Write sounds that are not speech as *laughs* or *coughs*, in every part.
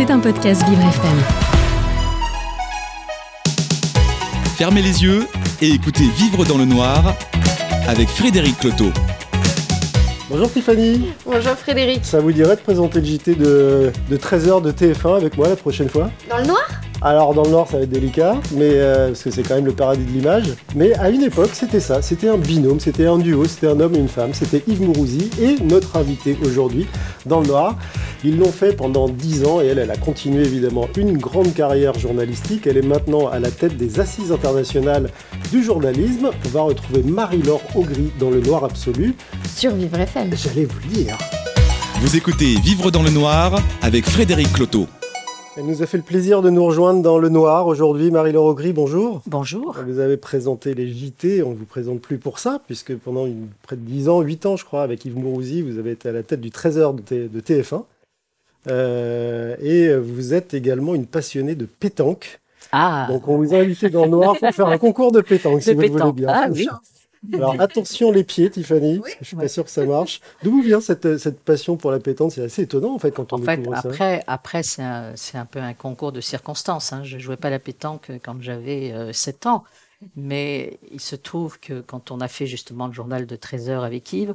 C'est un podcast Vivre FM. Fermez les yeux et écoutez Vivre dans le noir avec Frédéric Cloteau. Bonjour Tiffany, Bonjour Frédéric. ça vous dirait de présenter le JT de, de 13h de TF1 avec moi la prochaine fois? Dans le noir? Alors dans le Nord ça va être délicat, mais euh, parce que c'est quand même le paradis de l'image. Mais à une époque c'était ça, c'était un binôme, c'était un duo, c'était un homme et une femme, c'était Yves Mourouzi et notre invité aujourd'hui dans le Noir. Ils l'ont fait pendant 10 ans et elle, elle a continué évidemment une grande carrière journalistique. Elle est maintenant à la tête des assises internationales du journalisme. On va retrouver Marie-Laure Augry dans le Noir absolu. Sur Vivre FM. J'allais vous le dire. Vous écoutez Vivre dans le noir avec Frédéric Cloteau. Elle nous a fait le plaisir de nous rejoindre dans le noir aujourd'hui. Marie-Laure Augry, bonjour. Bonjour. Vous avez présenté les JT, on ne vous présente plus pour ça, puisque pendant une- près de 10 ans, 8 ans je crois, avec Yves Mourouzi, vous avez été à la tête du Trésor de, T- de TF1. Euh, et vous êtes également une passionnée de pétanque. Ah, Donc on vous a invité dans le noir pour faire un concours de pétanque, si de vous le voulez pétanque. bien. Ah oui. Alors *laughs* attention les pieds, Tiffany. Je suis pas sûr que ça marche. D'où vous vient cette, cette passion pour la pétanque? C'est assez étonnant en fait quand on En fait, ça. après, après c'est un, c'est un peu un concours de circonstances. Hein. Je jouais pas à la pétanque quand j'avais euh, 7 ans. Mais il se trouve que quand on a fait justement le journal de 13 heures avec Yves,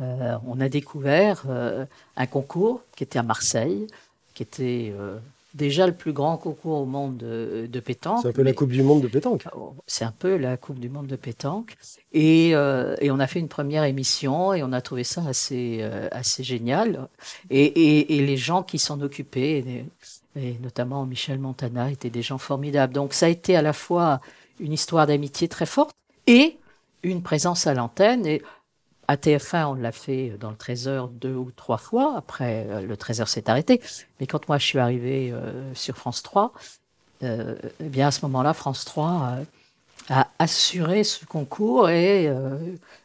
euh, on a découvert euh, un concours qui était à Marseille, qui était euh, déjà le plus grand concours au monde de, de pétanque. C'est un peu la Coupe du Monde de pétanque. C'est un peu la Coupe du Monde de pétanque. Et, euh, et on a fait une première émission et on a trouvé ça assez, euh, assez génial. Et, et, et les gens qui s'en occupaient, et, et notamment Michel Montana, étaient des gens formidables. Donc ça a été à la fois une histoire d'amitié très forte et une présence à l'antenne. Et à TF1, on l'a fait dans le 13h deux ou trois fois. Après, euh, le 13h s'est arrêté. Mais quand moi je suis arrivé euh, sur France 3, euh, eh bien à ce moment-là, France 3 euh, a assuré ce concours et euh,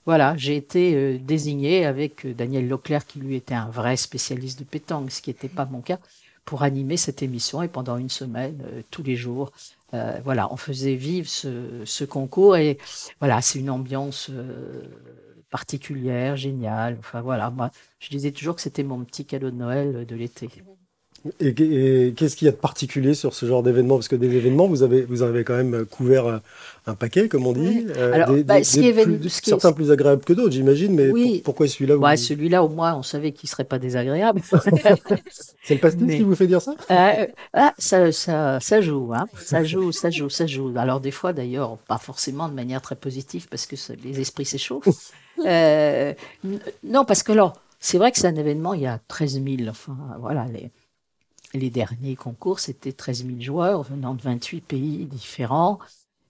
voilà, j'ai été euh, désigné avec euh, Daniel Leclerc qui lui était un vrai spécialiste de pétanque, ce qui n'était pas mon cas, pour animer cette émission et pendant une semaine, euh, tous les jours, euh, voilà, on faisait vivre ce, ce concours et voilà, c'est une ambiance euh, particulière, géniale. Enfin voilà, moi, je disais toujours que c'était mon petit cadeau de Noël de l'été. Et, et qu'est-ce qu'il y a de particulier sur ce genre d'événement? Parce que des événements, vous avez, vous avez quand même couvert un, un paquet, comme on dit. Euh, Alors, des- bah, des- ce qui des est plus- événement- ce qui est- certains plus agréables que d'autres, j'imagine. Mais Oui. pour- pourquoi celui-là vous- Ouais, celui-là, au moins, on savait qu'il serait pas désagréable. *laughs* C'est le pastis mais- qui vous fait dire ça? Euh, ah, ça, ça, ça joue, hein. Ça joue, ça joue, ça joue. Alors des fois, d'ailleurs, pas forcément de manière très positive parce que ça- les esprits s'échauffent. Euh, non, parce que alors, c'est vrai que c'est un événement. Il y a 13 000. Enfin, voilà, les les derniers concours, c'était 13 000 joueurs venant de 28 pays différents,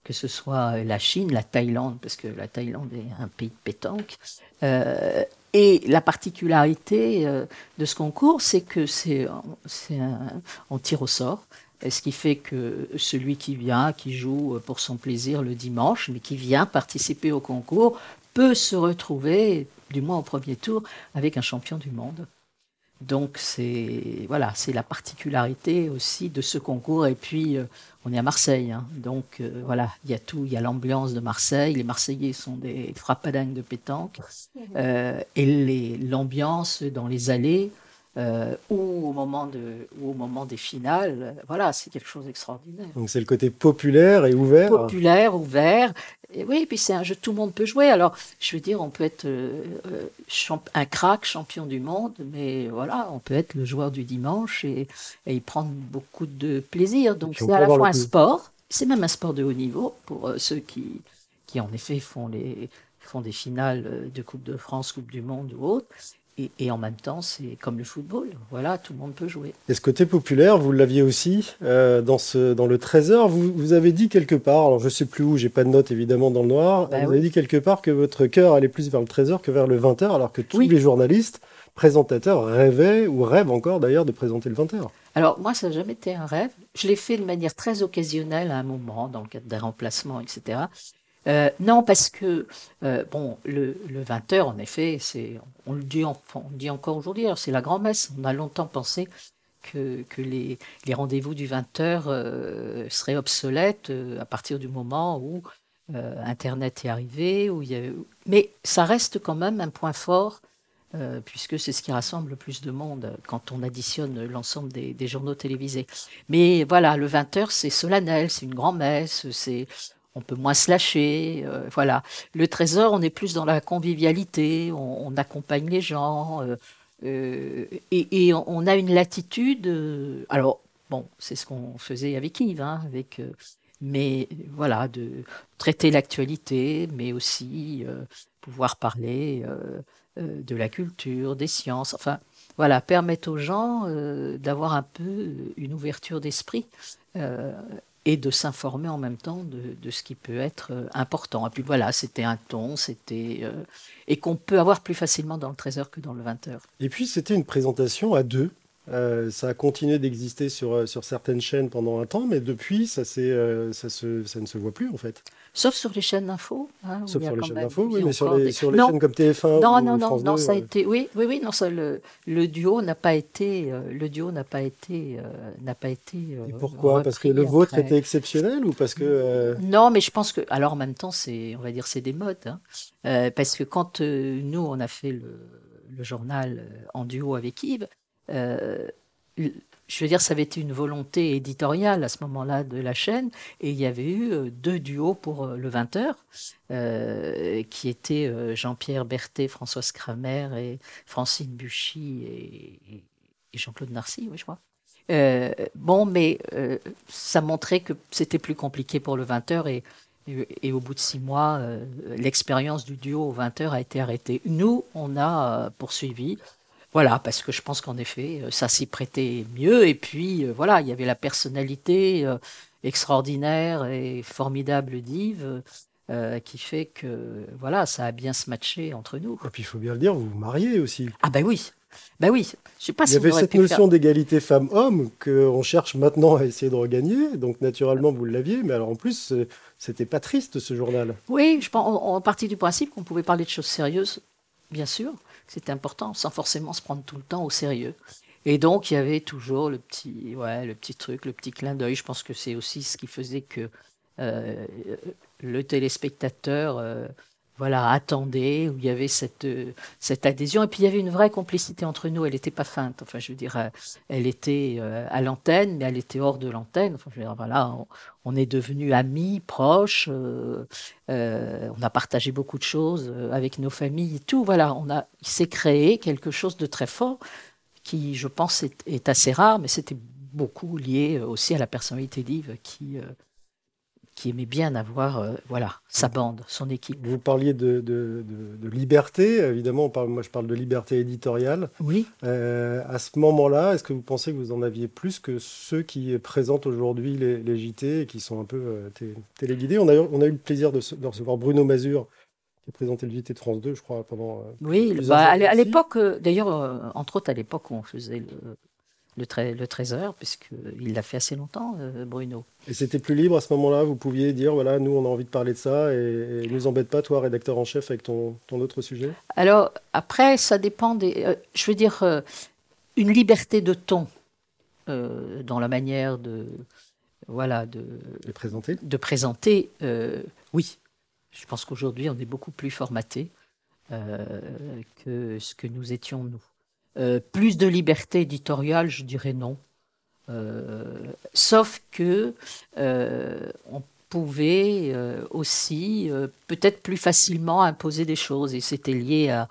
que ce soit la Chine, la Thaïlande, parce que la Thaïlande est un pays de pétanque. Euh, et la particularité euh, de ce concours, c'est que c'est on tire au sort. Ce qui fait que celui qui vient, qui joue pour son plaisir le dimanche, mais qui vient participer au concours, peut se retrouver, du moins au premier tour, avec un champion du monde. Donc c'est voilà, c'est la particularité aussi de ce concours. Et puis euh, on est à Marseille, hein. donc euh, voilà, il y a tout, il y a l'ambiance de Marseille. Les Marseillais sont des frappadingues de pétanque, Euh, et l'ambiance dans les allées euh, ou au moment de ou au moment des finales, voilà, c'est quelque chose d'extraordinaire Donc c'est le côté populaire et ouvert. populaire, ouvert. Et oui, puis c'est un jeu que tout le monde peut jouer. Alors, je veux dire, on peut être euh, euh, un crack, champion du monde, mais voilà, on peut être le joueur du dimanche et, et y prendre beaucoup de plaisir. Donc, c'est à la fois un sport, c'est même un sport de haut niveau pour euh, ceux qui, qui, en effet, font, les, font des finales euh, de Coupe de France, Coupe du Monde ou autre. Et, et en même temps, c'est comme le football. Voilà, tout le monde peut jouer. Et ce côté populaire, vous l'aviez aussi euh, dans, ce, dans le Trésor. Vous, vous avez dit quelque part, alors je sais plus où, j'ai pas de notes évidemment dans le noir, Bah vous oui. avez dit quelque part que votre cœur allait plus vers le Trésor que vers le 20h, alors que tous Oui. les journalistes, présentateurs rêvaient, ou rêvent encore d'ailleurs, de présenter le 20h. Alors, moi, ça n'a jamais été un rêve. Je l'ai fait de manière très occasionnelle à un moment, dans le cadre d'un remplacement, etc. Euh, non, parce que, euh, bon, le, le 20h, en effet, c'est, on le dit, on dit encore aujourd'hui, alors c'est la grand-messe. On a longtemps pensé que, les, rendez-vous du 20h euh, seraient obsolètes à partir du moment où Internet est arrivé. Mais ça reste quand même un point fort puisque c'est ce qui rassemble le plus de monde quand on additionne l'ensemble des, des journaux télévisés. Mais voilà, le 20h, c'est solennel, c'est une grand-messe, c'est on peut moins se lâcher, euh, voilà. Le trésor, on est plus dans la convivialité, on, accompagne les gens, euh, euh, et, on a une latitude. alors bon, c'est ce qu'on faisait avec Yves, hein, avec, mais voilà, de traiter l'actualité, mais aussi pouvoir parler de la culture, des sciences, enfin voilà, permettre aux gens d'avoir un peu une ouverture d'esprit. Et de s'informer en même temps de, de ce qui peut être euh, important. Et puis voilà, c'était un ton, c'était euh, et qu'on peut avoir plus facilement dans le 13h que dans le 20h. Et puis c'était une présentation à deux. Euh, ça a continué d'exister sur, euh, sur certaines chaînes pendant un temps, mais depuis, ça, euh, ça, se, ça ne se voit plus en fait. Sauf sur les chaînes d'info. hein, Sauf sur les chaînes même- d'info, il y oui, mais sur les, des- sur les non, chaînes comme TF1 non, ou non, non, France non, 2, ça a été, oui, oui, oui, non, ça, le, le duo n'a pas été, euh, le duo n'a pas été, n'a pas été. Et pourquoi? Parce que le vôtre après. était exceptionnel ou parce que... Non, mais je pense que, alors en même temps, c'est, on va dire, c'est des modes, hein. Parce que quand nous on a fait le, le journal en duo avec Yves, je veux dire, ça avait été une volonté éditoriale à ce moment-là de la chaîne, et il y avait eu euh, deux duos pour euh, le 20h, euh, qui étaient euh, Jean-Pierre Berthet, Françoise Kramer et Francine Buchy et, Jean-Claude Narcy, oui, je crois. Euh, bon, mais euh, ça montrait que c'était plus compliqué pour le 20h et, et, au bout de six mois, euh, l'expérience du duo au 20h a été arrêtée. Nous, on a euh, poursuivi. Voilà, parce que je pense qu'en effet, euh, ça s'y prêtait mieux. Et puis, euh, voilà, il y avait la personnalité euh, extraordinaire et formidable d'Yves euh, qui fait que, voilà, ça a bien se matché entre nous. Et puis il faut bien le dire, vous vous mariez aussi. Ah ben oui, ben oui. Je sais pas Il y si avait cette pu faire- notion d'égalité femmes-hommes qu'on cherche maintenant à essayer de regagner. Donc naturellement, vous l'aviez, mais alors en plus, c'était pas triste ce journal. Oui, je pense, on partit du principe qu'on pouvait parler de choses sérieuses, bien sûr, c'était important, sans forcément se prendre tout le temps au sérieux. Et donc, il y avait toujours le petit, ouais, le petit truc, le petit clin d'œil. Je pense que c'est aussi ce qui faisait que euh, le téléspectateur euh, voilà, attendait, où il y avait cette, euh, cette adhésion. Et puis, il y avait une vraie complicité entre nous. Elle n'était pas feinte. Enfin, je veux dire, euh, elle était euh, à l'antenne, mais elle était hors de l'antenne. Enfin, je veux dire, voilà, on, est devenus amis, proches. euh, euh, on a partagé beaucoup de choses avec nos familles et tout. Voilà, on a, il s'est créé quelque chose de très fort qui, je pense, est, est assez rare, mais c'était beaucoup lié aussi à la personnalité d'Yves qui, euh, qui aimait bien avoir euh, voilà, sa bande, son équipe. Vous parliez de, de- de- de liberté, évidemment, on parle- moi je parle de liberté éditoriale. Oui. Euh, à ce moment-là, est-ce que vous pensez que vous en aviez plus que ceux qui présentent aujourd'hui les, les JT et qui sont un peu euh, té- téléguidés? On a, eu, on a eu le plaisir de, recevoir Bruno Mazur, qui a présenté le JT de France 2, je crois, pendant... Oui, bah, à l'époque, d'ailleurs, entre autres à l'époque où on faisait le, le, trai- le trésor, puisqu'il l'a fait assez longtemps, euh, Bruno. Et c'était plus libre à ce moment-là, vous pouviez dire, voilà, nous on a envie de parler de ça, et, et nous embête pas, toi, rédacteur en chef, avec ton, ton autre sujet? Alors, après, ça dépend des. euh, je veux dire, euh, une liberté de ton euh, dans la manière de. Voilà, de, et présenter de présenter, euh, oui. Je pense qu'aujourd'hui, on est beaucoup plus formaté euh, que ce que nous étions, nous. Euh, plus de liberté éditoriale, je dirais non. Euh, sauf que euh, on pouvait aussi peut-être plus facilement imposer des choses et c'était lié à,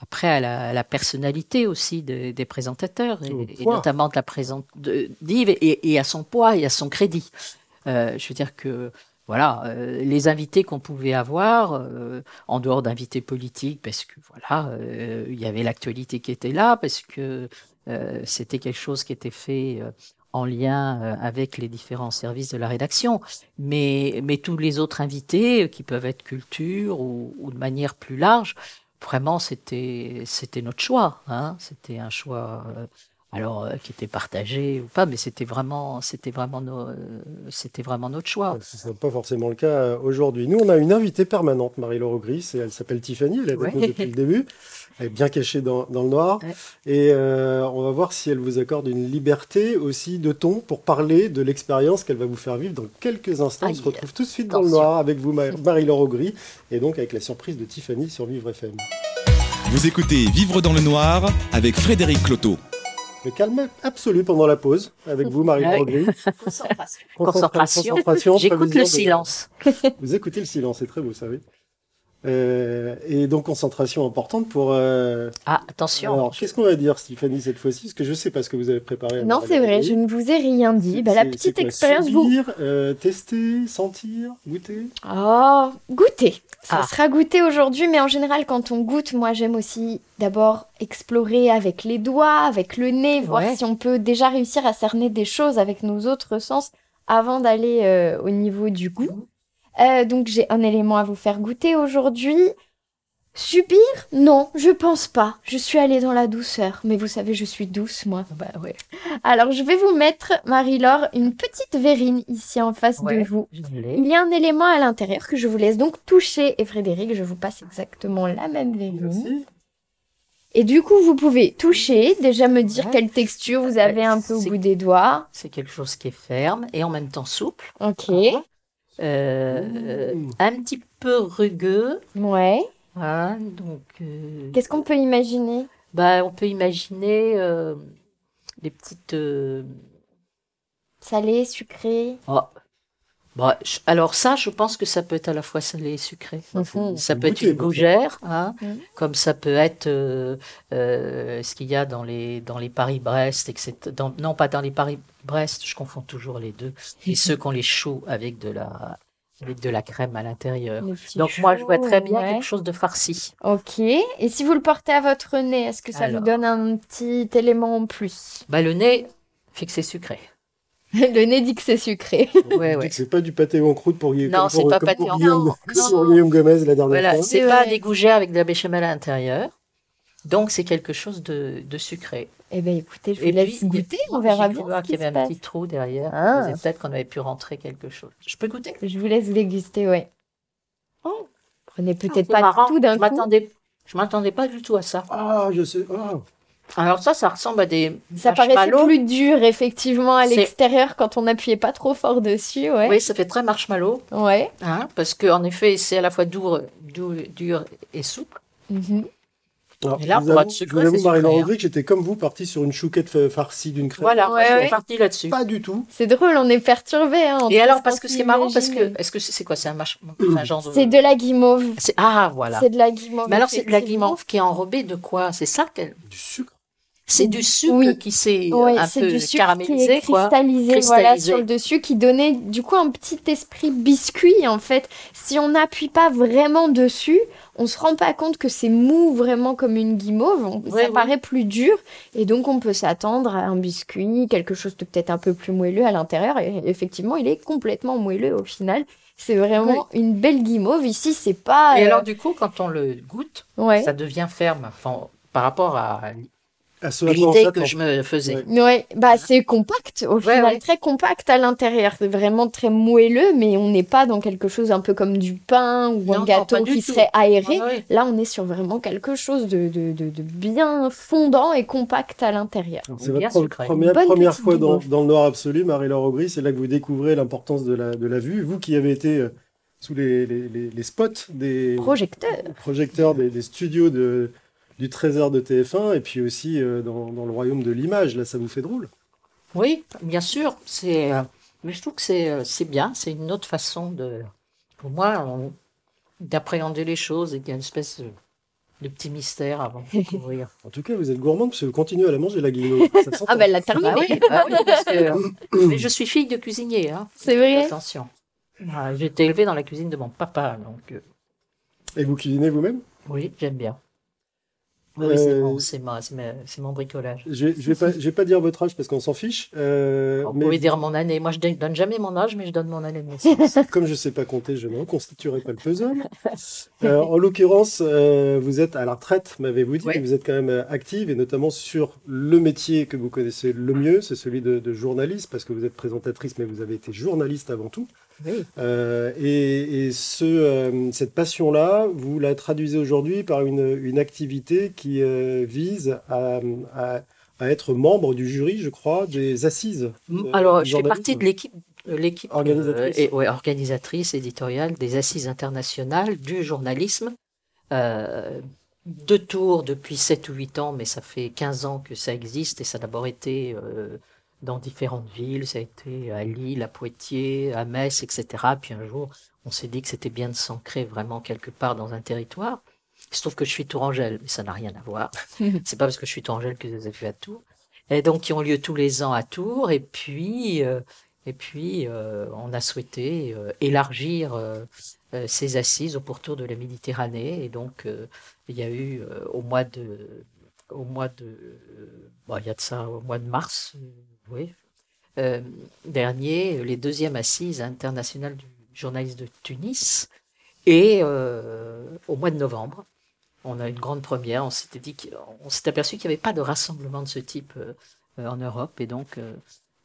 après à la, à la personnalité aussi des, des présentateurs et, notamment de la présente d'Yves et, et à son poids et à son crédit. Je veux dire que voilà, euh, les invités qu'on pouvait avoir, euh, en dehors d'invités politiques, parce que voilà, euh, il y avait l'actualité qui était là, parce que c'était quelque chose qui était fait en lien avec les différents services de la rédaction. Mais, mais tous les autres invités, qui peuvent être culture ou, ou de manière plus large, vraiment, c'était c'était notre choix. Hein, c'était un choix. Alors, euh, qui était partagé ou pas, mais c'était vraiment, c'était vraiment, euh, c'était vraiment notre choix. Ce n'est pas forcément le cas euh, aujourd'hui. Nous, on a une invitée permanente, Marie-Laure Gris, et elle s'appelle Tiffany, elle est avec Ouais. nous depuis le début. Elle est bien cachée dans, dans le noir. Ouais. Et euh, on va voir si elle vous accorde une liberté aussi de ton pour parler de l'expérience qu'elle va vous faire vivre dans quelques instants. on se Aïe. retrouve tout de suite dans le noir avec vous, Ma- Marie-Laure Augry, et donc avec la surprise de Tiffany sur Vivre FM. Vous écoutez Vivre dans le noir avec Frédéric Cloteau. Le calme absolu pendant la pause, avec vous, Marie Ouais. Broglie. *laughs* Concentration. Concentration. Concentration. J'écoute le de- silence. *laughs* Vous écoutez le silence, c'est très beau, ça, oui. Euh, et donc, concentration importante pour... euh, Ah, attention. Alors, qu'est-ce qu'on va dire, Stéphanie, cette fois-ci? Parce que je sais pas ce que vous avez préparé. Non, c'est vrai, je ne vous ai rien dit. Bah, la petite expérience, vous. euh, tester, sentir, goûter? Oh, goûter. Ça Ah. sera goûter aujourd'hui, mais en général, quand on goûte, moi, j'aime aussi d'abord explorer avec les doigts, avec le nez, voir Ouais. si on peut déjà réussir à cerner des choses avec nos autres sens avant d'aller euh, au niveau du goût. Euh, donc, j'ai un élément à vous faire goûter aujourd'hui. Subir? Non, je pense pas. Je suis allée dans la douceur. Mais vous savez, je suis douce, moi. Bah ouais. Alors, je vais vous mettre, Marie-Laure, une petite verrine ici en face de vous. Je. Il y a un élément à l'intérieur que je vous laisse donc toucher. Et Frédéric, je vous passe exactement la même verrine. Merci. Et du coup, vous pouvez toucher, déjà me dire Ouais. quelle texture vous avez un peu au bout des doigts. C'est quelque chose qui est ferme et en même temps souple. Ok. Euh, Mmh. Un petit peu rugueux. Ouais. Donc, euh, Qu'est-ce qu'on peut imaginer? Bah, on peut imaginer euh, des petites. euh, Salé, sucré oh, bah, je- alors ça, je pense que ça peut être à la fois salé et sucré. Ça peut être une gougère, hein, Mhm. comme ça peut être euh, euh, ce qu'il y a dans les, dans les Paris-Brest, etc. Dans- non, pas dans les Paris-Brest, je confonds toujours les deux. *laughs* Et ceux qui ont les choux avec de la, avec de la crème à l'intérieur. Donc moi, je vois très bien ouais. quelque chose de farci. Ok. Et si vous le portez à votre nez, est-ce que ça Alors. vous donne un petit élément en plus? Bah, le nez, fait que c'est sucré. *laughs* Le nez dit que c'est sucré. Ouais, *laughs* C'est pas du pâté en croûte pour Guillaume. Non, comme c'est pour- pas comme pâté pour en Guillaume, croûte. comme *laughs* Non, pour non. Guillaume Gomez la dernière Voilà, fois. c'est C'est pas des gougères avec de la béchamel à l'intérieur. Donc, c'est quelque chose de, de sucré. Eh bien, écoutez, je vous laisse puis, goûter. On verra bien voir qu'il qui y avait un passe. petit trou derrière. Ah. Peut-être qu'on avait pu rentrer quelque chose. Je peux goûter? Je vous laisse déguster, ouais. Oh. Prenez C'est peut-être pas marrant. tout d'un je coup. m'attendais, je m'attendais pas du tout à ça. Ah, je sais. Ah. Alors ça, ça ressemble à des Ça paraissait plus dur, effectivement, à l'extérieur quand on n'appuyait pas trop fort dessus, ouais. Oui, ça fait très marshmallow, Ouais. hein, parce que en effet, c'est à la fois dur, dur, dur et souple. Mhm. Alors, Et là, pour vous être avoue- sucré, je vous j'étais comme vous parti sur une chouquette fa- farcie d'une crème. Voilà, Ouais, je ouais. suis partie là-dessus. Pas du tout. C'est drôle, on est perturbé. Hein, Et alors, ce parce que c'est marrant, parce que est-ce que c'est quoi C'est un, marsh- *coughs* un genre de. C'est de la guimauve. c'est- Ah voilà. C'est de la guimauve. Mais alors c'est de la guimauve qui est enrobée de quoi? C'est ça qu'elle. Du sucre. C'est du sucre Oui. qui s'est euh, Oui, un c'est peu du sucre qui caramélisé, est quoi. cristallisé, voilà, sur le dessus, qui donnait du coup un petit esprit biscuit en fait. Si on n'appuie pas vraiment dessus, on se rend pas compte que c'est mou vraiment comme une guimauve. On- Ouais, ça paraît plus dur et donc on peut s'attendre à un biscuit, quelque chose de peut-être un peu plus moelleux à l'intérieur. Et effectivement, il est complètement moelleux au final. C'est vraiment une belle guimauve. Ici, c'est pas. Et euh, alors du coup, quand on le goûte, ouais. ça devient ferme. Enfin, par rapport à L'idée que je me faisais. Ouais. Ouais, bah c'est compact au Ouais, final, ouais. très compact à l'intérieur, c'est vraiment très moelleux, mais on n'est pas dans quelque chose un peu comme du pain ou Non, un gâteau qui tout. serait aéré. Ah ouais. Là, on est sur vraiment quelque chose de, de, de, de bien fondant et compact à l'intérieur. C'est Bien votre sucré. première, Bonne première fois dans, dans le noir absolu, Marie-Laure Aubry. C'est là que vous découvrez l'importance de la, de la vue. Vous qui avez été euh, sous les, les, les, les spots des Projecteur. projecteurs des, des studios de, du Trésor de TF1 et puis aussi euh, dans, dans le royaume de l'image. Là, ça vous fait drôle? Oui, bien sûr. C'est, euh, mais je trouve que c'est, euh, c'est bien. C'est une autre façon de, pour moi, on- d'appréhender les choses et qu'il y a une espèce de, de petit mystère avant de découvrir. *laughs* En tout cas, vous êtes gourmande parce que vous continuez à la manger, la *laughs* s'entend. Ah elle l'a terminé, Bah oui, bah oui, *laughs* parce que *coughs* mais je suis fille de cuisinier. Hein. c'est vrai. Attention. Ah, J'ai été élevée dans la cuisine de mon papa, donc euh, Et vous cuisinez vous-même? Oui, j'aime bien. Oui, oui, c'est Euh, mon, c'est mon bricolage. Je je vais vais pas dire votre âge parce qu'on s'en fiche. euh, Vous mais pouvez dire mon année. Moi, je ne donne jamais mon âge, mais je donne mon année de naissance. *laughs* comme je sais pas compter, je ne reconstituerai pas le puzzle. Euh, en l'occurrence, euh, vous êtes à la retraite, m'avez-vous dit. Ouais. Vous êtes quand même euh, active et notamment sur le métier que vous connaissez le mieux, c'est celui de, de journaliste parce que vous êtes présentatrice, mais vous avez été journaliste avant tout. Oui. Euh, et et ce, euh, cette passion-là, vous la traduisez aujourd'hui par une, une activité qui euh, vise à, à- à être membre du jury, je crois, des assises. Alors, je fais partie de l'équipe, l'équipe Organisatrice. et, ouais, organisatrice éditoriale des assises internationales du journalisme. Euh, de Tours depuis 7 ou 8 ans, mais ça fait 15 ans que ça existe et ça a d'abord été dans différentes villes, ça a été à Lille, à Poitiers, à Metz, etc. Puis un jour, on s'est dit que c'était bien de s'ancrer vraiment quelque part dans un territoire. Il se trouve que je suis Tourangelle, mais ça n'a rien à voir. *laughs* C'est pas parce que je suis Tourangelle que je les ai fait à Tours. Et donc, qui ont lieu tous les ans à Tours. Et puis, euh, et puis euh, on a souhaité euh, élargir ces assises au pourtour de la Méditerranée. Et donc, il y a eu au mois de, au mois de, bon, il y a de ça au mois de mars, oui, dernier, les deuxièmes assises internationales du journaliste de Tunis. Et au mois de novembre, on a une grande première. On s'était dit qu'on s'est aperçu qu'il n'y avait pas de rassemblement de ce type euh, euh, en Europe, et donc euh,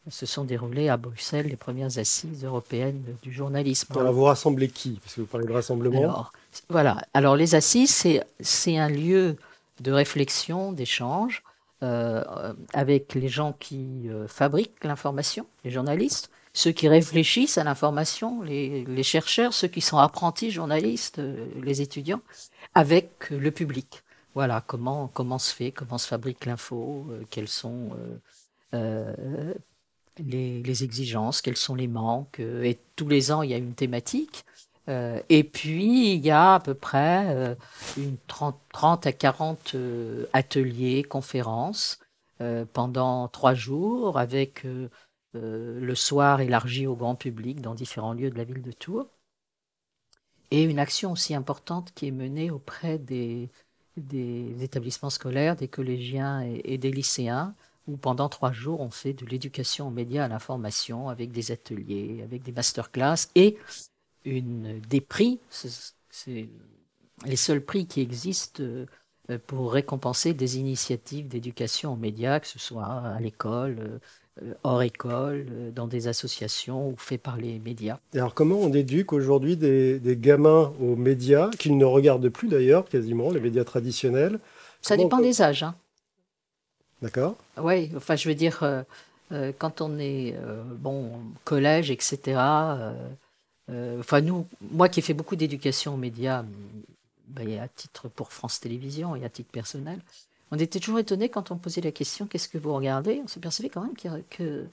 se sont déroulées à Bruxelles les premières assises européennes du journalisme. Alors vous rassemblez qui? Parce que vous parlez de rassemblement. Alors, voilà. Alors les assises, c'est un lieu de réflexion, d'échange avec les gens qui fabriquent l'information, les journalistes, ceux qui réfléchissent à l'information, les, chercheurs, ceux qui sont apprentis journalistes, les étudiants, avec le public. Voilà comment comment se fait, comment se fabrique l'info, euh, quelles sont euh, euh, les, exigences, quels sont les manques. et tous les ans, il y a une thématique. Et puis, il y a à peu près une 30, 30 à 40 ateliers, conférences pendant trois jours, avec le soir élargi au grand public dans différents lieux de la ville de Tours. Et une action aussi importante qui est menée auprès des, des établissements scolaires, des collégiens et, des lycéens, où pendant trois jours on fait de l'éducation aux médias à l'information avec des ateliers, avec des masterclass et une, des prix. C'est les seuls prix qui existent euh, pour récompenser des initiatives d'éducation aux médias, que ce soit à l'école, euh, euh, hors école, euh, dans des associations ou fait par les médias. Alors comment on éduque aujourd'hui des, gamins aux médias, qu'ils ne regardent plus d'ailleurs quasiment, les médias traditionnels? Ça dépend des âges. Hein. D'accord. Oui, enfin je veux dire, euh, quand on est bon collège, etc. enfin nous, moi qui ai fait beaucoup d'éducation aux médias, ben, à titre pour France Télévisions et à titre personnel, on était toujours étonné quand on posait la question qu'est-ce que vous regardez? On s'apercevait quand même qu'ils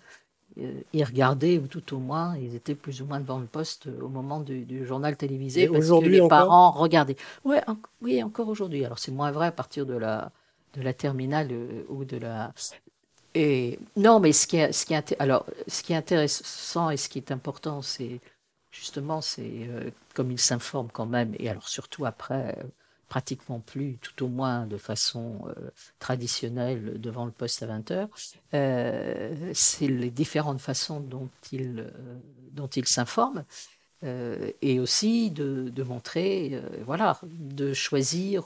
euh, regardaient, ou tout au moins, ils étaient plus ou moins devant le poste au moment du, journal télévisé parce que les parents regardaient. Ouais, oui, encore aujourd'hui. Alors c'est moins vrai à partir de la, de la terminale euh, ou de la. Et non, mais ce qui est, ce qui est, alors, ce qui est intéressant et ce qui est important, c'est justement, c'est euh, comme ils s'informent quand même, et alors surtout après pratiquement plus, tout au moins de façon euh, traditionnelle, devant le poste à 20 heures, euh, c'est les différentes façons dont ils euh, dont s'informent. et aussi de, de montrer, voilà, de choisir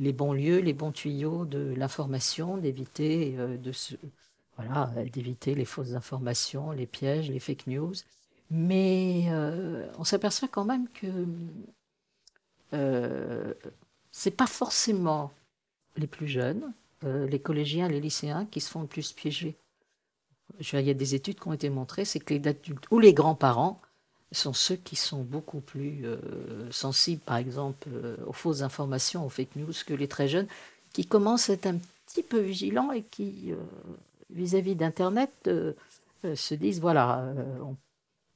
les bons lieux, les bons tuyaux de l'information, d'éviter voilà, d'éviter les fausses informations, les pièges, les fake news. Mais on s'aperçoit quand même que c'est pas forcément les plus jeunes, euh, les collégiens, les lycéens qui se font le plus piéger. il y a des études qui ont été montrées, c'est que les adultes ou les grands-parents sont ceux qui sont beaucoup plus euh, sensibles, par exemple, euh, aux fausses informations, aux fake news, que les très jeunes, qui commencent à être un petit peu vigilants et qui, vis-à-vis d'Internet, se disent, voilà, on,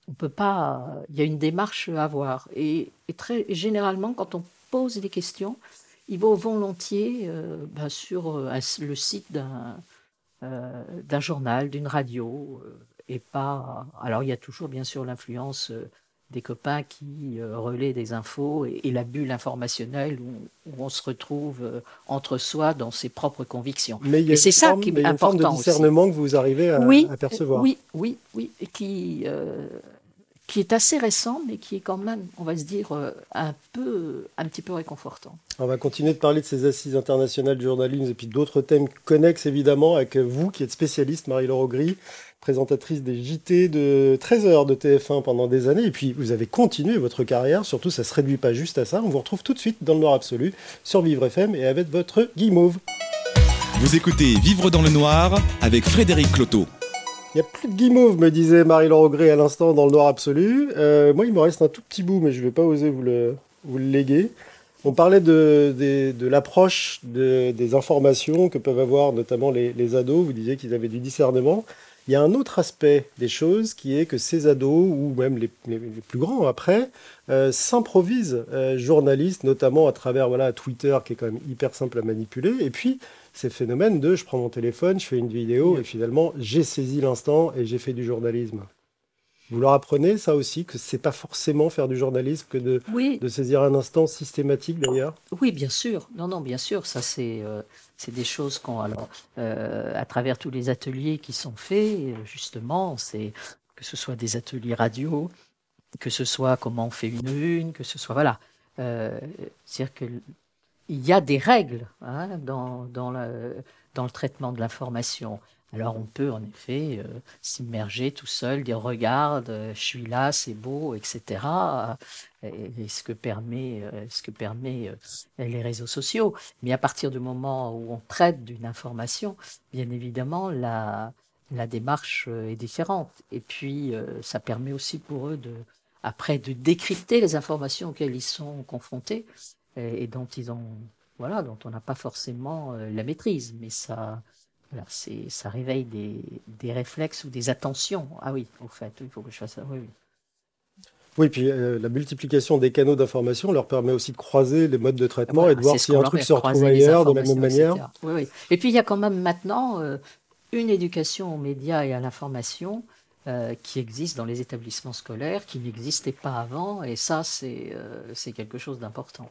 on peut pas, il y a une démarche à avoir. Et, et très généralement, quand on pose des questions, ils vont volontiers euh, ben, sur euh, le site d'un euh, journal, d'une radio, et pas. Alors il y a toujours bien sûr l'influence des copains qui relaient des infos et, la bulle informationnelle où, on se retrouve entre soi dans ses propres convictions. Mais et c'est ça qui est important. Une forme de discernement que vous arrivez à, oui, à percevoir. Oui, oui, oui, qui qui est assez récent, mais qui est quand même, on va se dire, euh, un, peu, un petit peu réconfortant. On va continuer de parler de ces assises internationales du journalisme et puis d'autres thèmes connexes, évidemment, avec vous qui êtes spécialiste, Marie-Laure Augry, présentatrice des JT de 13h de TF1 pendant des années. Et puis, vous avez continué votre carrière. Surtout, ça ne se réduit pas juste à ça. On vous retrouve tout de suite dans le Noir Absolu sur Vivre FM et avec votre Guimauve. Vous écoutez Vivre dans le Noir avec Frédéric Cloteau. Il n'y a plus de guimauve, me disait Marie-Laure Augré à l'instant dans le noir absolu. Euh, moi, il me reste un tout petit bout, mais je ne vais pas oser vous le, vous le léguer. On parlait de, de, l'approche de, des informations que peuvent avoir notamment les, les ados. Vous disiez qu'ils avaient du discernement. Il y a un autre aspect des choses qui est que ces ados, ou même les, les- les plus grands après, euh, s'improvisent euh, journalistes, notamment à travers voilà, Twitter, qui est quand même hyper simple à manipuler. Et puis, ces phénomènes de je prends mon téléphone, je fais une vidéo, et finalement, j'ai saisi l'instant et j'ai fait du journalisme. Vous leur apprenez ça aussi, que c'est pas forcément faire du journalisme que de, Oui, de saisir un instant systématique d'ailleurs? Oui, bien sûr. Non, non, bien sûr. Ça, c'est euh, des choses qu'on alors euh, à travers tous les ateliers qui sont faits, euh, justement, c'est que ce soit des ateliers radio, que ce soit comment on fait une une, que ce soit voilà. Euh, C'est-à-dire que il y a des règles hein, dans dans le dans le traitement de l'information. Alors on peut en effet euh, s'immerger tout seul, dire regarde, euh, je suis là, c'est beau, etc. Et, ce que permet, euh, ce que permet les réseaux sociaux. Mais à partir du moment où on traite d'une information, bien évidemment, la, la démarche est différente. Et puis, ça permet aussi pour eux de, après, de décrypter les informations auxquelles ils sont confrontés et, et dont ils ont, voilà, dont on n'a pas forcément euh, la maîtrise. Mais ça, voilà, c'est, ça réveille des, des réflexes ou des attentions. Ah oui, au fait, il faut que je fasse ça. Oui, oui. Oui, puis euh, la multiplication des canaux d'information leur permet aussi de croiser les modes de traitement Voilà, et de voir si un truc se retrouve ailleurs de la même manière. etc. Oui, oui. Et puis il y a quand même maintenant euh, une éducation aux médias et à l'information euh, qui existe dans les établissements scolaires, qui n'existait pas avant, et ça c'est c'est quelque chose d'important.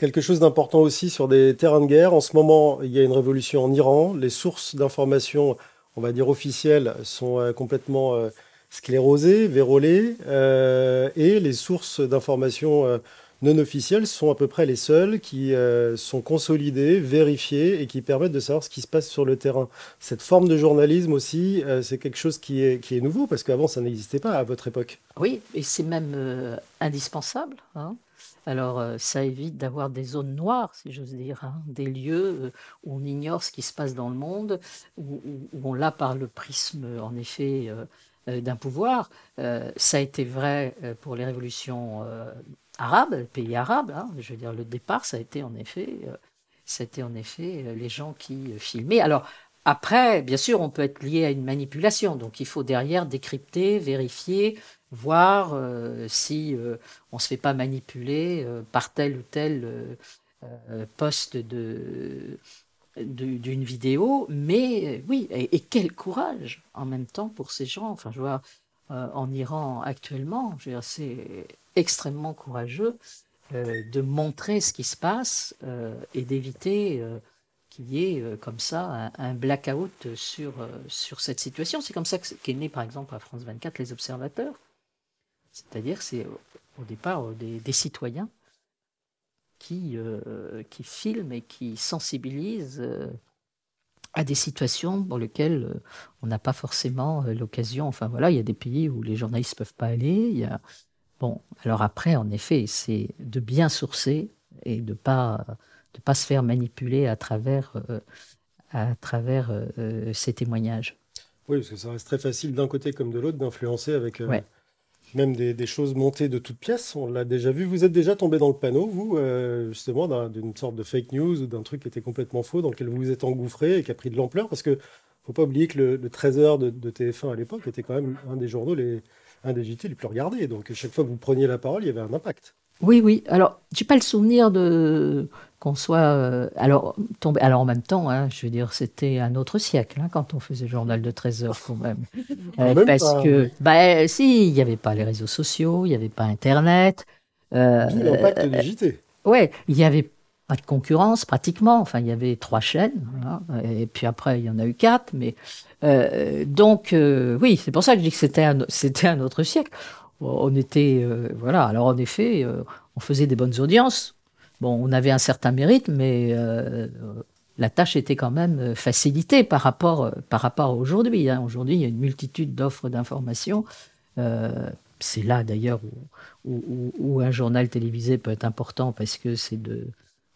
Quelque chose d'important aussi sur des terrains de guerre. En ce moment, il y a une révolution en Iran. Les sources d'information, on va dire officielles, sont euh, complètement euh, sclérosées, vérolées. euh, et les sources d'information euh, non officielles sont à peu près les seules qui sont consolidées, vérifiées et qui permettent de savoir ce qui se passe sur le terrain. Cette forme de journalisme aussi, c'est quelque chose qui est, nouveau parce qu'avant, ça n'existait pas à votre époque. Oui, et c'est même indispensable. hein. Alors, euh, ça évite d'avoir des zones noires, si j'ose dire, hein, des lieux euh, où on ignore ce qui se passe dans le monde, où, on l'a par le prisme, en effet, euh, d'un pouvoir. Ça a été vrai pour les révolutions arabes, les pays arabes. hein. je veux dire, le départ, ça a été en effet, en effet les gens qui filmaient. Alors, après, bien sûr, on peut être lié à une manipulation, donc il faut derrière décrypter, vérifier, voir euh, si euh, on ne se fait pas manipuler euh, par tel ou tel poste de d'une vidéo, mais oui, et, quel courage en même temps pour ces gens. Enfin, je vois en Iran actuellement, c'est extrêmement courageux de montrer ce qui se passe et d'éviter qu'il y ait comme ça un, un blackout sur, sur cette situation. C'est comme ça qu'est né par exemple à France 24 les observateurs. C'est-à-dire c'est au- départ euh, des, des citoyens qui, euh, qui filment et qui sensibilisent euh, à des situations pour lesquelles euh, on n'a pas forcément l'occasion. Enfin voilà, il y a des pays où les journalistes peuvent pas aller. Il y a... Bon, alors après, en effet, c'est de bien sourcer et de pas de pas se faire manipuler à travers à travers ces témoignages. Oui, parce que ça reste très facile d'un côté comme de l'autre d'influencer avec Ouais. Même des, choses montées de toutes pièces. On l'a déjà vu. Vous êtes déjà tombé dans le panneau, vous, euh, justement, d'un- d'une sorte de fake news ou d'un truc qui était complètement faux, dans lequel vous vous êtes engouffré et qui a pris de l'ampleur. Parce que faut pas oublier que le, le 13h de, de TF1 à l'époque était quand même un des journaux, les, un des JT les plus regardés. Donc, chaque fois que vous preniez la parole, il y avait un impact. Oui, oui. Alors, j'ai pas le souvenir de qu'on soit euh, alors tombé. Alors en même temps, hein, je veux dire, c'était un autre siècle hein, quand on faisait le journal de 13 heures quand même. *laughs* Euh, même parce pas, que, oui. bah, si, il n'y avait pas les réseaux sociaux, il n'y avait pas Internet. Euh, l'impact JT. Ouais, il n'y avait pas de concurrence pratiquement. Enfin, il y avait trois chaînes, hein, et puis après, il y en a eu quatre. Mais euh, donc, euh, oui, c'est pour ça que je dis que c'était un, c'était un autre siècle. On était, euh, voilà. Alors en effet, euh, on faisait des bonnes audiences. Bon, on avait un certain mérite, mais euh, la tâche était quand même euh, facilitée par rapport, euh, par rapport à aujourd'hui. hein. Aujourd'hui, il y a une multitude d'offres d'informations. Euh, c'est là d'ailleurs où, où- où- un journal télévisé peut être important parce que c'est de,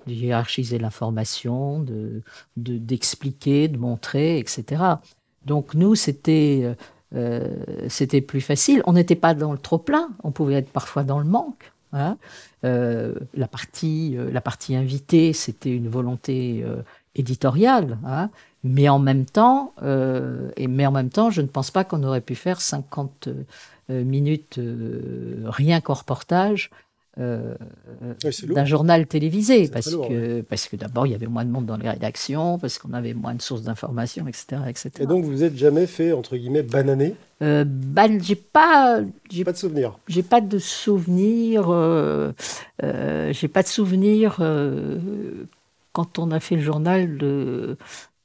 de hiérarchiser l'information, de, de- d'expliquer, de montrer, etc. Donc nous, c'était, euh, c'était plus facile. On n'était pas dans le trop-plein, on pouvait être parfois dans le manque. Hein. Euh, la, partie, la partie invitée, c'était une volonté éditoriale. Hein. Mais en même temps, mais en même temps, je ne pense pas qu'on aurait pu faire 50 minutes rien qu'en reportage euh, d'un journal télévisé parce que, parce que d'abord il y avait moins de monde dans les rédactions, parce qu'on avait moins de sources d'informations, etc., etc. Et donc vous êtes jamais fait entre guillemets banané euh, ban, J'ai pas, j'ai pas de souvenir. J'ai pas de souvenir. Euh, euh, j'ai pas de souvenir quand on a fait le journal de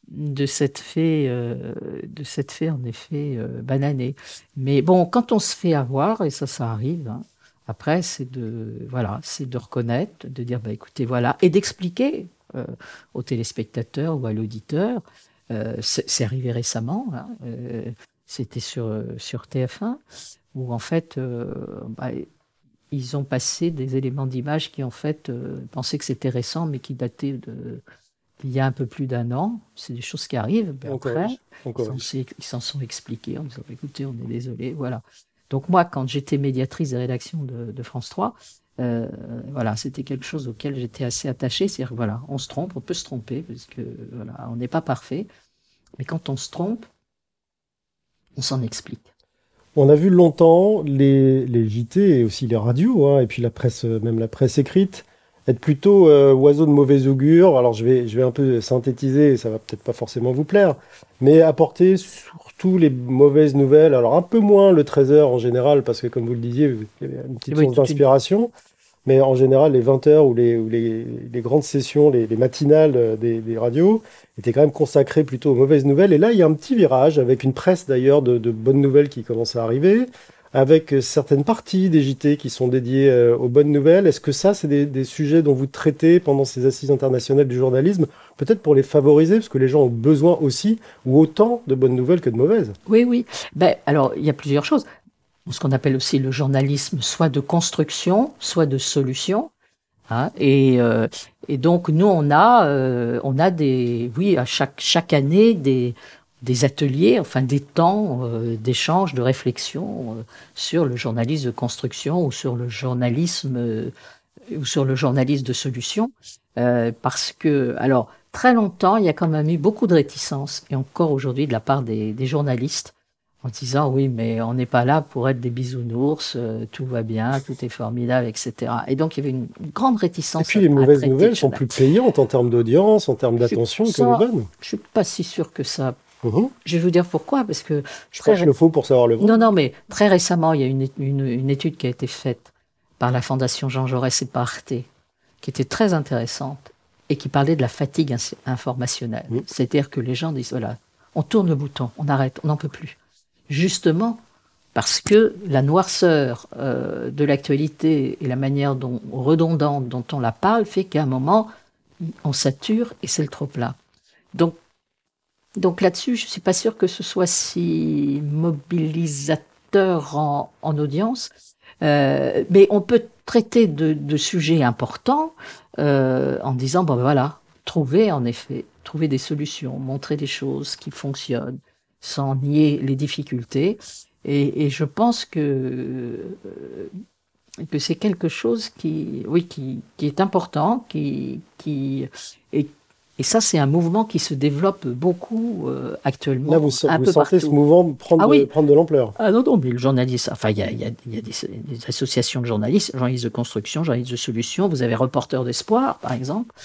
de cette fée, de cette fée en effet bananée. Mais bon, quand on se fait avoir et ça, ça arrive. Hein, après, c'est de, voilà, c'est de reconnaître, de dire, bah, écoutez, voilà, et d'expliquer euh, aux téléspectateurs ou à l'auditeur. Euh, c'est arrivé récemment, hein, euh, c'était sur, sur TF1, où en fait, bah, ils ont passé des éléments d'image qui en fait pensaient que c'était récent, mais qui dataient de il y a un peu plus d'un an. C'est des choses qui arrivent. après, ils s'en sont expliqués en disant écoutez, on est désolé, voilà. Donc moi, quand j'étais médiatrice des rédactions de, France 3, euh, voilà, c'était quelque chose auquel j'étais assez attachée. C'est-à-dire, voilà, on se trompe, on peut se tromper, parce que voilà, on n'est pas parfait. Mais quand on se trompe, on s'en explique. On a vu longtemps les, les JT et aussi les radios, hein, et puis la presse, même la presse écrite, être plutôt euh, oiseau de mauvais augure. Alors je vais, je vais un peu synthétiser, ça va peut-être pas forcément vous plaire, mais apporter surtout les mauvaises nouvelles. Alors un peu moins le 13h en général, parce que comme vous le disiez, il y avait une petite source d'inspiration. Mais en général, les 20h ou les, ou les, les grandes sessions, les, les matinales euh, des, des, radios étaient quand même consacrées plutôt aux mauvaises nouvelles. Et là, il y a un petit virage avec une presse d'ailleurs de, de bonnes nouvelles qui commence à arriver avec certaines parties des JT qui sont dédiées euh, aux bonnes nouvelles. Est-ce que ça, c'est des, sujets dont vous traitez pendant ces assises internationales du journalisme, peut-être pour les favoriser, parce que les gens ont besoin aussi, ou autant de bonnes nouvelles que de mauvaises? Oui, oui. Ben, alors, il y a plusieurs choses. Ce qu'on appelle aussi le journalisme, soit de construction, soit de solution. Hein, et, euh, et, donc nous on a euh, on a des oui à chaque chaque année des des ateliers, enfin des temps euh, d'échange, de réflexion euh, sur le journalisme de construction ou sur le journalisme euh, ou sur le journalisme de solution, parce que alors très longtemps il y a quand même eu beaucoup de réticence et encore aujourd'hui de la part des, des, journalistes en disant oui mais on n'est pas là pour être des bisounours, tout va bien, tout est formidable, etc. Et donc il y avait une, grande réticence. Et puis les mauvaises nouvelles sont plus payantes en termes d'audience, en termes d'attention que les bonnes. Je suis pas si sûr que ça Mhm. Je vais vous dire pourquoi, parce que... Je très... le faux pour savoir le vrai. Non, non, mais très récemment, il y a une, une, étude qui a été faite par la Fondation Jean Jaurès et par Arte, qui était très intéressante et qui parlait de la fatigue informationnelle. C'est-à-dire que les gens disent, voilà, on tourne le bouton, on arrête, on n'en peut plus. Justement, parce que la noirceur euh, de l'actualité et la manière dont, redondante dont on la parle fait qu'à un moment, on sature et c'est le trop plat. Donc, donc là-dessus, je ne suis pas sûre que ce soit si mobilisateur en, audience. Euh, mais on peut traiter de, sujets importants euh, en disant, bon ben voilà, trouver en effet, trouver des solutions, montrer des choses qui fonctionnent sans nier les difficultés. Et, je pense que, euh, que c'est quelque chose qui, oui, qui, qui est important, qui, qui, et et ça, c'est un mouvement qui se développe beaucoup euh, actuellement. Là, vous, un vous sentez ce mouvement prendre, ah de, prendre de l'ampleur. Ah non, non, mais le journaliste, enfin, il y a, y a, y a des, associations de journalistes, journalistes de construction, journalistes de solutions. Vous avez Reporters d'espoir, par exemple,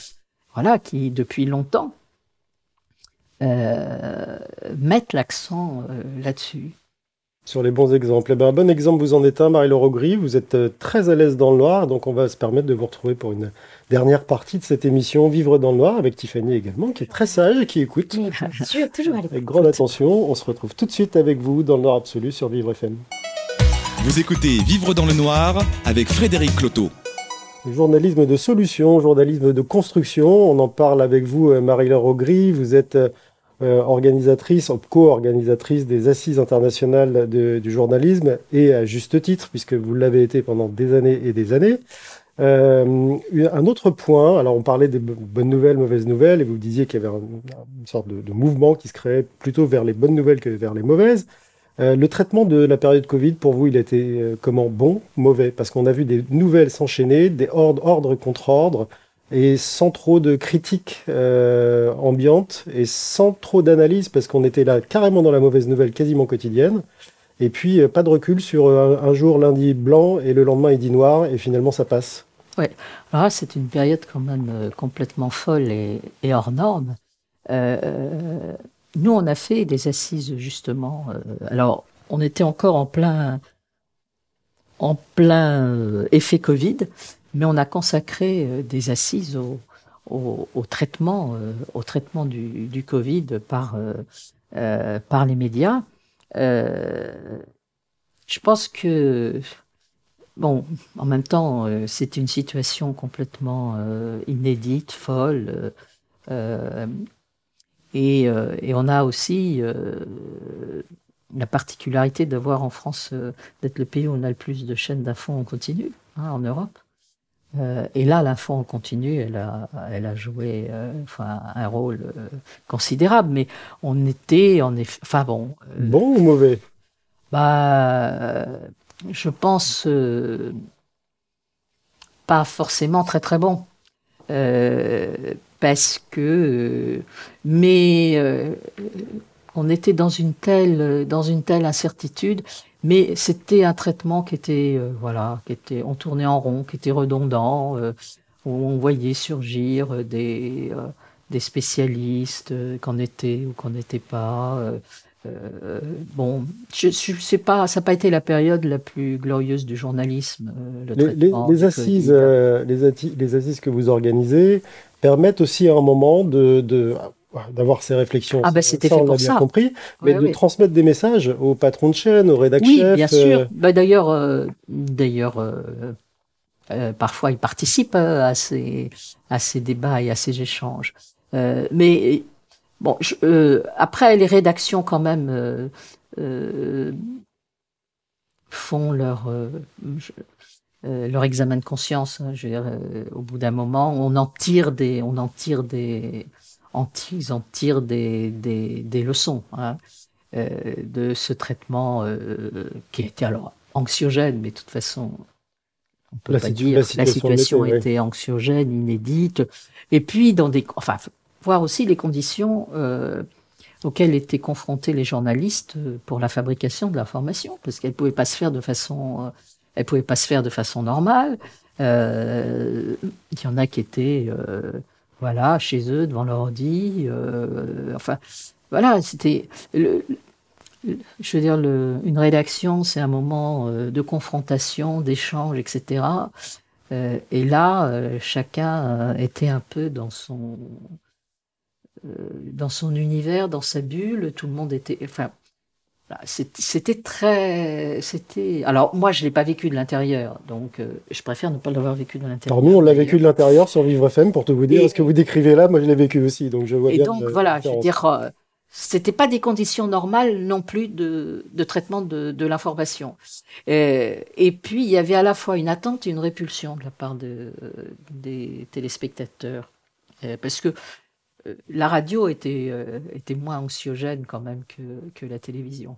voilà, qui depuis longtemps euh, mettent l'accent euh, là-dessus. Sur les bons exemples. Eh ben, un bon exemple, vous en êtes un, Marie-Laure Gris. Vous êtes euh, très à l'aise dans le noir, donc on va se permettre de vous retrouver pour une dernière partie de cette émission Vivre dans le noir avec Tiffany également, qui est très sage et qui écoute. toujours *laughs* Avec grande attention, on se retrouve tout de suite avec vous dans le noir absolu sur Vivre FM. Vous écoutez Vivre dans le noir avec Frédéric Cloteau. Journalisme de solution, journalisme de construction, on en parle avec vous euh, Marie-Laure Augry, vous êtes euh, organisatrice, co-organisatrice des assises internationales du journalisme et à juste titre puisque vous l'avez été pendant des années et des années. Euh, un autre point, alors on parlait des bonnes nouvelles, mauvaises nouvelles, et vous disiez qu'il y avait une sorte de, mouvement qui se créait plutôt vers les bonnes nouvelles que vers les mauvaises. Euh, le traitement de la période Covid, pour vous, il euh, comment Bon, mauvais? Parce qu'on a vu des nouvelles s'enchaîner, des ordres, ordre contre ordre, et sans trop de critiques euh, ambiantes, et sans trop d'analyse, parce qu'on était là carrément dans la mauvaise nouvelle quasiment quotidienne. Et puis, euh, pas de recul sur euh, un, jour lundi blanc, et le lendemain il dit noir, et finalement ça passe. Alors là, c'est une période quand même euh, complètement folle et, et hors norme. Nous, on a fait des assises justement. alors, on était encore en plein, en plein effet Covid, mais on a consacré euh, des assises au, traitement, euh, au traitement du, Covid par euh, par les médias. Je pense que Bon, en même temps, c'est une situation complètement inédite, folle. et, on a aussi la particularité d'avoir en France, d'être le pays où on a le plus de chaînes d'infos en continu, hein, en Europe. Euh, et là, l'info en continu, elle a, elle a joué euh, enfin, un rôle euh, considérable. Mais on était, en effet, enfin bon, Bon ou mauvais? Bah, je pense pas forcément très très bon. Euh, parce que, mais on était dans une telle, dans une telle incertitude. Mais c'était un traitement qui était, euh, voilà, qui était, on tournait en rond, qui était redondant, euh, où on voyait surgir des, euh, des spécialistes, euh, qu'on était ou qu'on n'était pas. euh, euh, bon, je, je sais pas, ça n'a pas été la période la plus glorieuse du journalisme. euh, le Les, les- assises, euh, les, les assises que vous organisez permettent aussi à un moment de, de- d'avoir ces réflexions. Ah, bah, c'était fait on pour bien ça. compris, mais Ouais, de transmettre des messages aux patrons de chaîne, aux rédacteurs. Oui, bien sûr. Bah, d'ailleurs, euh, d'ailleurs, euh, euh, parfois ils participent euh, à ces à ces débats et à ces échanges. Euh, mais bon, je- euh, après les rédactions quand même euh, euh, font leur euh, je- euh, leur examen de conscience. hein, je veux dire, euh, au bout d'un moment, on en tire des on en tire des en ils en tirent des des, des leçons. hein euh, de ce traitement euh, qui était alors anxiogène, mais de toute façon, on peut La pas dire la que la situation situation était anxiogène, inédite, et puis dans des, enfin, voir aussi les conditions euh, auxquelles étaient confrontés les journalistes euh, pour la fabrication de l'information, parce qu'elle pouvait pas se faire de façon, euh, elle pouvait pas se faire de façon normale. Euh, Il y en a qui étaient, euh, voilà, chez eux devant leur ordi, euh, enfin, voilà, c'était je veux dire, une rédaction, c'est un moment euh, de confrontation, d'échange, etc. Euh, et là, euh, chacun était un peu dans son dans son univers, dans sa bulle. Tout le monde était, enfin, c'était très, c'était. Alors moi, je l'ai pas vécu de l'intérieur, donc euh, je préfère ne pas l'avoir vécu de l'intérieur. Alors nous, on l'a vécu de l'intérieur sur Vivre FM, pour tout vous dire. Et- ce que vous décrivez là, moi je l'ai vécu aussi, donc je vois Et bien. donc la voilà, je veux dire, euh, c'était pas des conditions normales non plus de, de traitement de, de l'information. Euh, et puis il y avait à la fois une attente et une répulsion de la part de, des téléspectateurs, Euh, parce que euh, la radio était euh, était moins anxiogène quand même que que la télévision.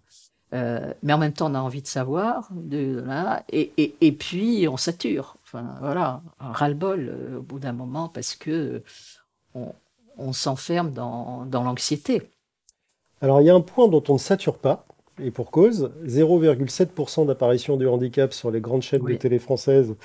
Euh, mais en même temps, on a envie de savoir, de, là, et, et, et puis on sature. Enfin, voilà, un ras-le-bol euh, au bout d'un moment parce que euh, on, on s'enferme dans, dans l'anxiété. Alors il y a un point dont on ne sature pas, et pour cause, 0,7% d'apparition du handicap sur les grandes chaînes de télé françaises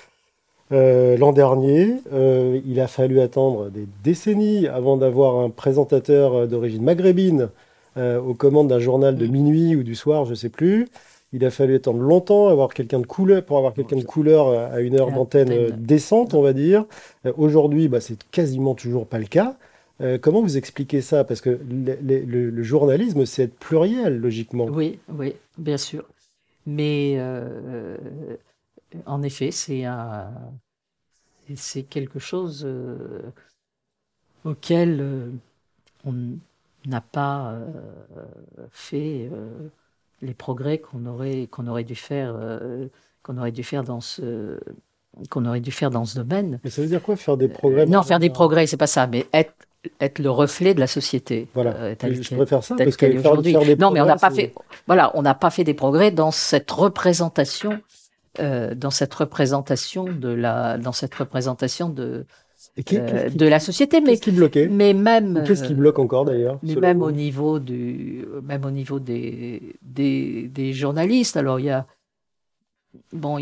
euh, l'an dernier. Euh, il a fallu attendre des décennies avant d'avoir un présentateur euh, d'origine maghrébine euh, aux commandes d'un journal de Mm. minuit ou du soir, je ne sais plus. Il a fallu attendre longtemps avoir quelqu'un de couleur, pour avoir quelqu'un de couleur à une heure À d'antenne décente, on va dire. Euh, Aujourd'hui, bah, c'est quasiment toujours pas le cas. Euh, comment vous expliquez ça? Parce que le, le- le- le journalisme, c'est être pluriel, logiquement. Oui, oui, bien sûr. Mais euh, en effet, c'est un, c'est quelque chose euh, auquel euh, on n'a pas euh, fait les progrès qu'on aurait qu'on aurait dû faire qu'on aurait dû faire dans ce qu'on aurait dû faire dans ce domaine. Mais ça veut dire quoi, faire des progrès Non, faire des progrès, c'est pas ça, mais être être le reflet de la société. Voilà, euh, je, préfère ça parce que faire, faire des Non, mais on n'a pas fait. Voilà, on n'a pas fait des progrès dans cette représentation, euh, dans cette représentation de la, dans cette représentation de euh, qu'est-ce qui- de la société, mais Qu'est-ce qui bloquait? mais même. Qu'est-ce qui bloque encore d'ailleurs mais même au niveau du, même au niveau des, des, des journalistes. Alors il y a, bon,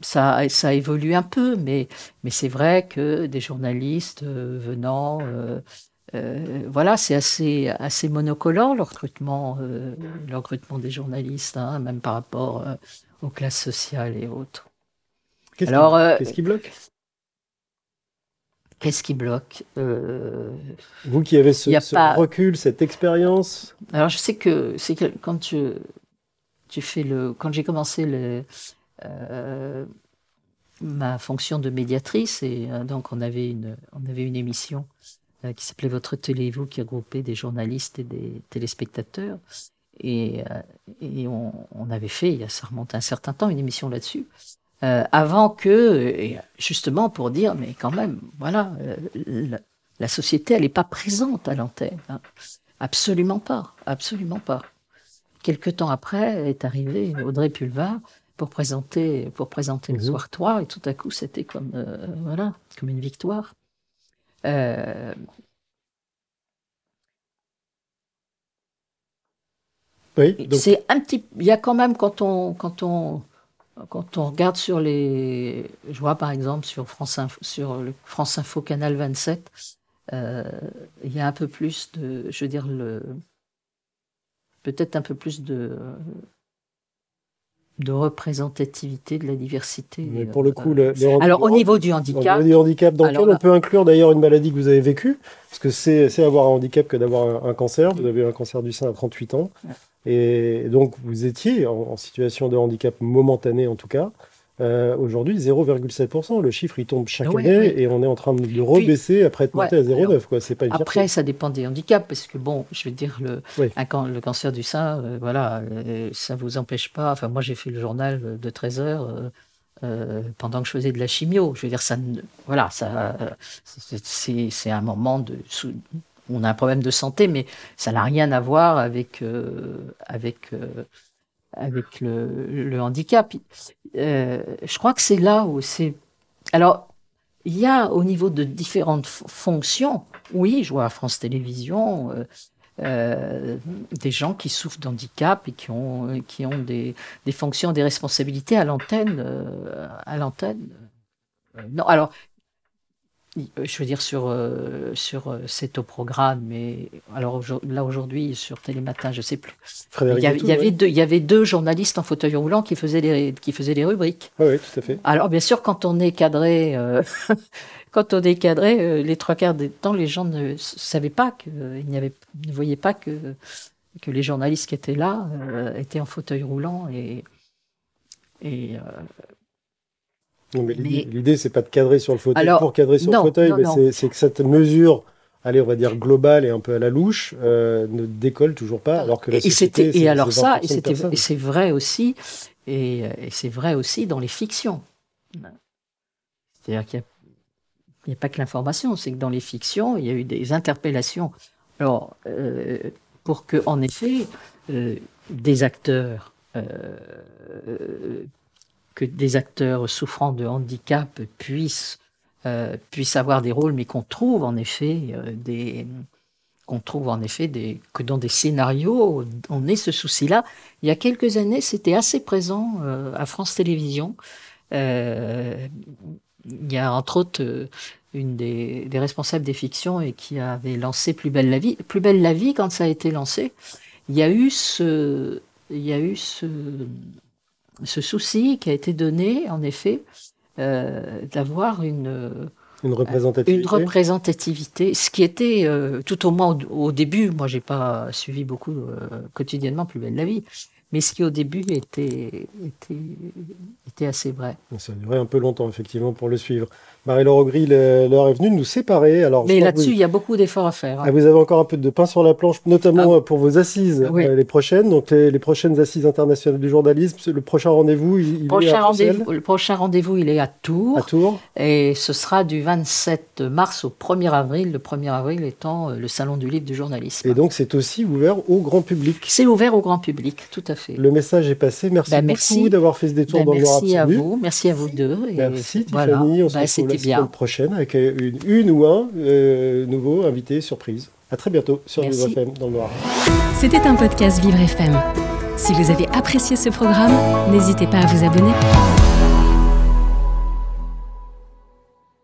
ça, ça évolue un peu, mais, mais c'est vrai que des journalistes euh, venant, euh, euh, voilà, c'est assez, assez monocolore le recrutement, euh, le recrutement des journalistes, hein, même par rapport euh, aux classes sociales et autres. Qu'est-ce qui- Alors, euh, qu'est-ce qui bloque? Qu'est-ce qui bloque Euh, Vous qui avez ce, y a ce pas- recul, cette expérience, Alors je sais que c'est que quand tu, tu fais le quand j'ai commencé le, euh, ma fonction de médiatrice et donc on avait une on avait une émission qui s'appelait Votre télé vous qui regroupait des journalistes et des téléspectateurs et, euh, et on, on avait fait ça remonte à un certain temps une émission là-dessus euh, avant que justement pour dire mais quand même voilà euh, la, la société elle n'est pas présente à l'antenne hein. Absolument pas, absolument pas. Quelque temps après est arrivé Audrey Pulvar pour présenter, pour présenter le Mhm. soir 3 et tout à coup c'était comme, euh, voilà, comme une victoire. Euh, oui, donc c'est un petit, il y a quand même quand on, quand on, quand on regarde sur les, je vois par exemple sur France Info, sur le France Info Canal 27, euh, il y a un peu plus de, je veux dire le, peut-être un peu plus de, de représentativité de la diversité. mais pour le coup, le, le alors au niveau du au handicap, niveau du handicap, dans lequel on peut inclure d'ailleurs une maladie que vous avez vécue, parce que c'est c'est avoir un handicap que d'avoir un, un cancer. Vous avez eu un cancer du sein à 38 ans. Et donc vous étiez en, en situation de handicap momentané en tout cas. Euh, Aujourd'hui, 0,7%. Le chiffre, il tombe chaque Ouais, année ouais. et on est en train de le rebaisser après être monté ouais, à 0,9. quoi. C'est pas une Après, fierté. ça dépend des handicaps, parce que bon, je veux dire, le, Oui. un can- le cancer du sein, euh, voilà, euh, ça vous empêche pas. Enfin, moi, j'ai fait le journal de 13 heures euh, pendant que je faisais de la chimio. Je veux dire, ça, ne- voilà, ça, euh, c'est un moment de. On a un problème de santé, mais ça n'a rien à voir avec euh, avec euh, avec le, le handicap. Euh, je crois que c'est là où c'est. Alors, il y a au niveau de différentes fonctions, oui, je vois à France Télévisions euh, euh, des gens qui souffrent d'handicap et qui ont, qui ont des, des fonctions, des responsabilités à l'antenne. euh, à l'antenne. Non, alors, je veux dire sur, euh, sur euh, C'est au programme, mais alors là aujourd'hui sur Télématin, je sais plus. Il Frédéric y, avait, Atout, il y avait ouais. deux, il y avait deux journalistes en fauteuil roulant qui faisaient les, qui faisaient les rubriques. Ah oui, tout à fait. Alors bien sûr, quand on est cadré, euh, *laughs* quand on est cadré, euh, les trois quarts des temps, les gens ne savaient pas que, euh, n'y avait, ne voyaient pas que que les journalistes qui étaient là euh, étaient en fauteuil roulant et et euh, Non, mais l'idée, c'est pas de cadrer sur le fauteuil Alors, pour cadrer sur non, le fauteuil, non, mais c'est- que cette mesure, allez, on va dire globale et un peu à la louche, euh, ne décolle toujours pas, alors que la et, et société, c'était c'est- et alors ça 20% et de c'était personnes. et c'est vrai aussi et, euh, et c'est vrai aussi dans les fictions. C'est-à-dire qu'il a n'y a pas que l'information, c'est que dans les fictions, il y a eu des interpellations. Alors, euh, pour que, en effet, euh, des acteurs, euh, que des acteurs souffrant de handicap puissent, euh, puissent avoir des rôles, mais qu'on trouve en effet euh, des qu'on trouve en effet des, que dans des scénarios, on ait ce souci-là. Il y a quelques années, c'était assez présent euh, à France Télévisions. Euh, il y a entre autres euh, une des, des responsables des fictions et qui avait lancé Plus belle la vie. Plus belle la vie, quand ça a été lancé, il y a eu ce, il y a eu ce, ce souci qui a été donné, en effet, euh, d'avoir une, Une représentativité. une représentativité, ce qui était euh, tout au moins au, au début, moi j'ai pas suivi beaucoup euh, quotidiennement Plus belle la vie, mais ce qui au début était, était, était assez vrai. Ça a duré un peu longtemps, effectivement, pour le suivre. Marie-Laure le- l'heure est venue de nous séparer. Alors, Mais là-dessus, vous- il y a beaucoup d'efforts à faire. hein. Ah, vous avez encore un peu de pain sur la planche, notamment Ah. euh, pour vos assises, Oui. euh, les prochaines. Donc, les, les prochaines assises internationales du journalisme. Le prochain rendez-vous, il, il est Prochain à rendez-vous, le prochain rendez-vous, il est à Tours. à Tours. Et ce sera du 27 mars au 1er avril, le 1er avril étant euh, le Salon du livre du journalisme. Et donc, c'est aussi ouvert au grand public. C'est ouvert au grand public, tout à fait. Le message est passé. Merci Ben, beaucoup d'avoir fait ce détour Ben, dans merci à vous, merci à vous deux. et Merci voilà. Tiffany, on se Ben, retrouve C'était la semaine bien. prochaine avec euh, une, une ou un euh, nouveau invité surprise. À très bientôt sur Merci. Vivre FM dans le Noir. C'était un podcast Vivre FM. Si vous avez apprécié ce programme, n'hésitez pas à vous abonner.